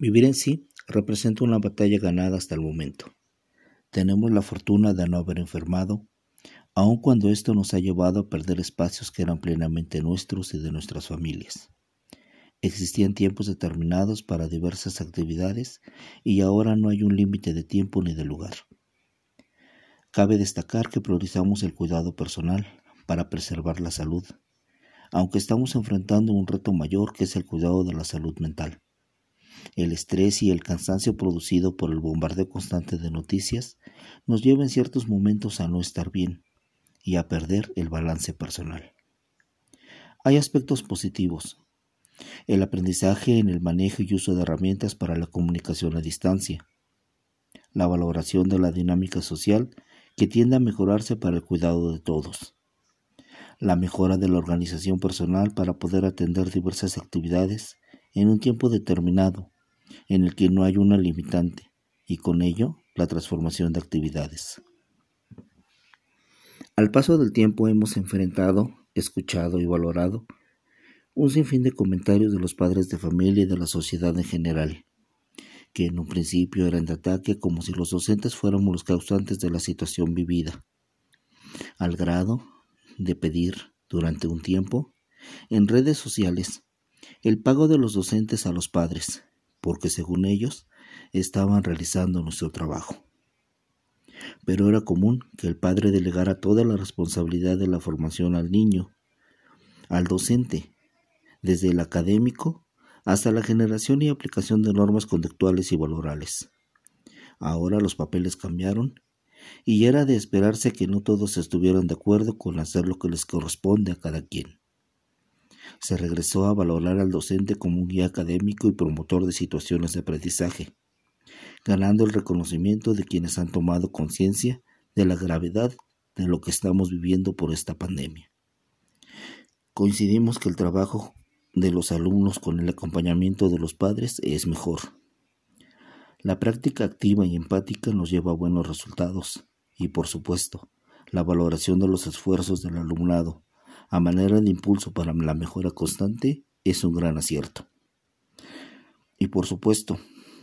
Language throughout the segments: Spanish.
Vivir en sí representa una batalla ganada hasta el momento. Tenemos la fortuna de no haber enfermado, aun cuando esto nos ha llevado a perder espacios que eran plenamente nuestros y de nuestras familias. Existían tiempos determinados para diversas actividades y ahora no hay un límite de tiempo ni de lugar. Cabe destacar que priorizamos el cuidado personal para preservar la salud, aunque estamos enfrentando un reto mayor que es el cuidado de la salud mental. El estrés y el cansancio producido por el bombardeo constante de noticias nos lleva en ciertos momentos a no estar bien y a perder el balance personal. Hay aspectos positivos. El aprendizaje en el manejo y uso de herramientas para la comunicación a distancia. La valoración de la dinámica social que tiende a mejorarse para el cuidado de todos. La mejora de la organización personal para poder atender diversas actividades en un tiempo determinado en el que no hay una limitante y con ello la transformación de actividades. Al paso del tiempo hemos enfrentado, escuchado y valorado un sinfín de comentarios de los padres de familia y de la sociedad en general, que en un principio eran de ataque como si los docentes fuéramos los causantes de la situación vivida, al grado de pedir durante un tiempo en redes sociales el pago de los docentes a los padres, porque según ellos estaban realizando nuestro trabajo. Pero era común que el padre delegara toda la responsabilidad de la formación al niño, al docente, desde el académico hasta la generación y aplicación de normas conductuales y valorales. Ahora los papeles cambiaron y era de esperarse que no todos estuvieran de acuerdo con hacer lo que les corresponde a cada quien se regresó a valorar al docente como un guía académico y promotor de situaciones de aprendizaje, ganando el reconocimiento de quienes han tomado conciencia de la gravedad de lo que estamos viviendo por esta pandemia. Coincidimos que el trabajo de los alumnos con el acompañamiento de los padres es mejor. La práctica activa y empática nos lleva a buenos resultados y, por supuesto, la valoración de los esfuerzos del alumnado a manera de impulso para la mejora constante es un gran acierto. Y por supuesto,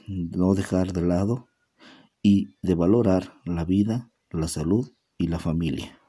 no dejar de lado y de valorar la vida, la salud y la familia.